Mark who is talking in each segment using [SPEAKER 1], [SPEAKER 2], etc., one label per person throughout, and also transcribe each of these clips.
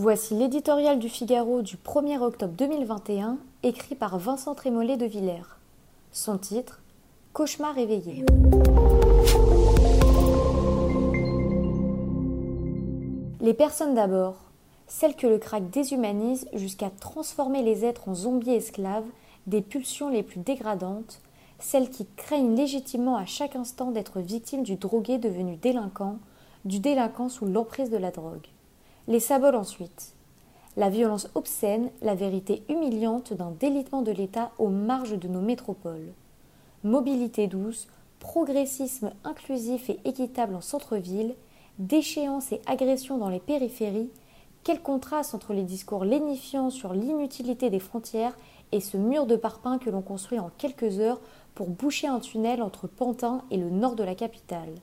[SPEAKER 1] Voici l'éditorial du Figaro du 1er octobre 2021, écrit par Vincent Trémollet de Villers. Son titre Cauchemar éveillé. Les personnes d'abord, celles que le crack déshumanise jusqu'à transformer les êtres en zombies esclaves des pulsions les plus dégradantes, celles qui craignent légitimement à chaque instant d'être victimes du drogué devenu délinquant, du délinquant sous l'emprise de la drogue. Les sabots ensuite. La violence obscène, la vérité humiliante d'un délitement de l'État aux marges de nos métropoles. Mobilité douce, progressisme inclusif et équitable en centre-ville, déchéance et agression dans les périphéries, quel contraste entre les discours lénifiants sur l'inutilité des frontières et ce mur de parpaing que l'on construit en quelques heures pour boucher un tunnel entre Pantin et le nord de la capitale.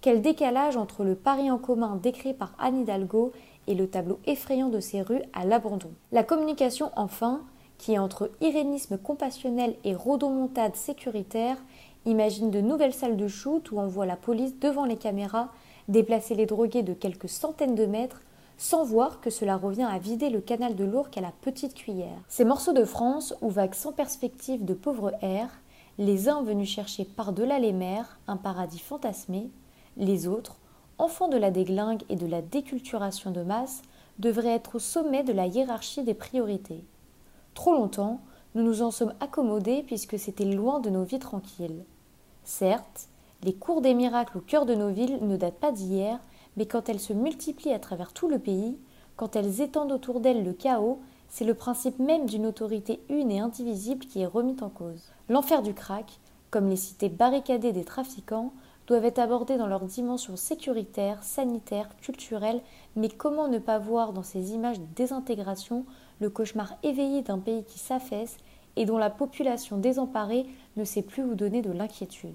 [SPEAKER 1] Quel décalage entre le Paris en commun décrit par Anne Hidalgo et le tableau effrayant de ces rues à l'abandon? La communication enfin, qui entre irénisme compassionnel et rodomontade sécuritaire, imagine de nouvelles salles de shoot où on voit la police devant les caméras déplacer les drogués de quelques centaines de mètres sans voir que cela revient à vider le canal de l'Ourcq à la petite cuillère. Ces morceaux de France où vaguent sans perspective de pauvres airs, les uns venus chercher par-delà les mers un paradis fantasmé, les autres, enfants de la déglingue et de la déculturation de masse, devraient être au sommet de la hiérarchie des priorités. Trop longtemps, nous nous en sommes accommodés puisque c'était loin de nos vies tranquilles. Certes, les cours des miracles au cœur de nos villes ne datent pas d'hier, mais quand elles se multiplient à travers tout le pays, quand elles étendent autour d'elles le chaos, c'est le principe même d'une autorité une et indivisible qui est remis en cause. L'enfer du crack, comme les cités barricadées des trafiquants, doivent être abordés dans leur dimension sécuritaire, sanitaire, culturelle, mais comment ne pas voir dans ces images de désintégration le cauchemar éveillé d'un pays qui s'affaisse et dont la population désemparée ne sait plus où donner de l'inquiétude?